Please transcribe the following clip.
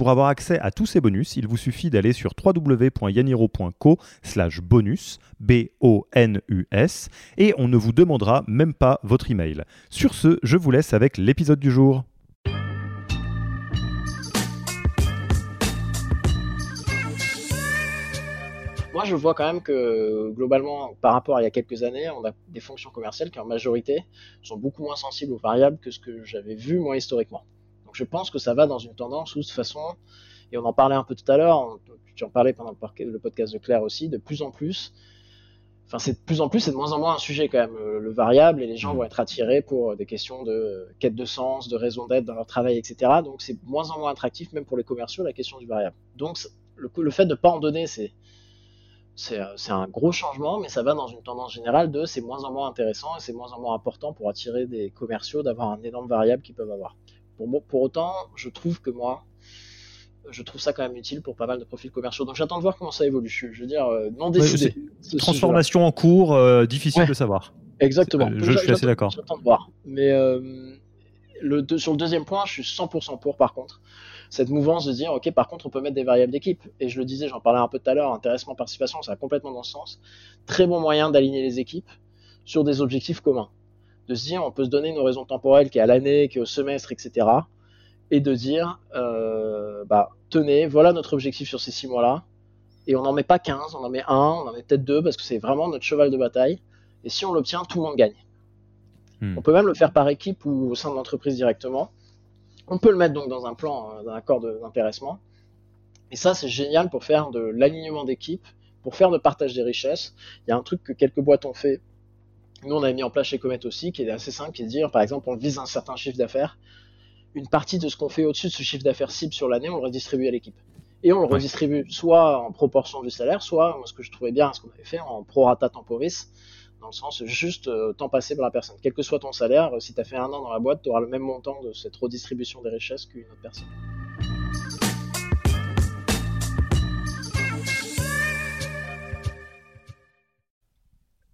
Pour avoir accès à tous ces bonus, il vous suffit d'aller sur www.yaniro.co slash bonus, B-O-N-U-S, et on ne vous demandera même pas votre email. Sur ce, je vous laisse avec l'épisode du jour. Moi, je vois quand même que globalement, par rapport à il y a quelques années, on a des fonctions commerciales qui en majorité sont beaucoup moins sensibles aux variables que ce que j'avais vu moi historiquement. Donc je pense que ça va dans une tendance où de toute façon, et on en parlait un peu tout à l'heure, tu en parlais pendant le podcast de Claire aussi, de plus en plus, enfin c'est de plus en plus, c'est de moins en moins un sujet quand même, le, variable, et les gens mmh. vont être attirés pour des questions de quête de sens, de raison d'être dans leur travail, etc. Donc c'est moins en moins attractif, même pour les commerciaux, la question du variable. Donc le, le fait de ne pas en donner, c'est c'est un gros changement, mais ça va dans une tendance générale de c'est moins en moins intéressant et c'est moins en moins important pour attirer des commerciaux d'avoir un énorme variable qu'ils peuvent avoir. Pour, autant, je trouve que moi, je trouve ça quand même utile pour pas mal de profils commerciaux. Donc j'attends de voir comment ça évolue. Je veux dire, euh, non décidé. transformation en cours, euh, difficile de savoir. Exactement. Euh, je, suis assez d'accord. J'attends de voir. Mais le, sur le deuxième point, je suis 100% pour par contre. Cette mouvance de dire, ok, par contre, on peut mettre des variables d'équipe. Et je le disais, j'en parlais un peu tout à l'heure, intéressement, participation, ça va complètement dans ce sens. Très bon moyen d'aligner les équipes sur des objectifs communs de se dire on peut se donner une horizon temporelle qui est à l'année, qui est au semestre, etc. Et de dire euh, bah tenez, voilà notre objectif sur ces six mois-là. Et on n'en met pas 15, on en met un, on en met peut-être deux parce que c'est vraiment notre cheval de bataille. Et si on l'obtient, tout le monde gagne. Hmm. On peut même le faire par équipe ou au sein de l'entreprise directement. On peut le mettre donc dans un plan, euh, d'un accord d'intéressement. Et ça, c'est génial pour faire de l'alignement d'équipe, pour faire de partage des richesses. Il y a un truc que quelques boîtes ont fait nous, on a mis en place chez Comet aussi, qui est assez simple, qui est de dire, par exemple, on vise un certain chiffre d'affaires. Une partie de ce qu'on fait au-dessus de ce chiffre d'affaires cible sur l'année, on le redistribue à l'équipe. Et on le redistribue soit en proportion du salaire, soit, moi, ce que je trouvais bien, ce qu'on avait fait, en prorata temporis, dans le sens juste euh, temps passé par la personne. Quel que soit ton salaire, si tu as fait un an dans la boîte, tu auras le même montant de cette redistribution des richesses qu'une autre personne.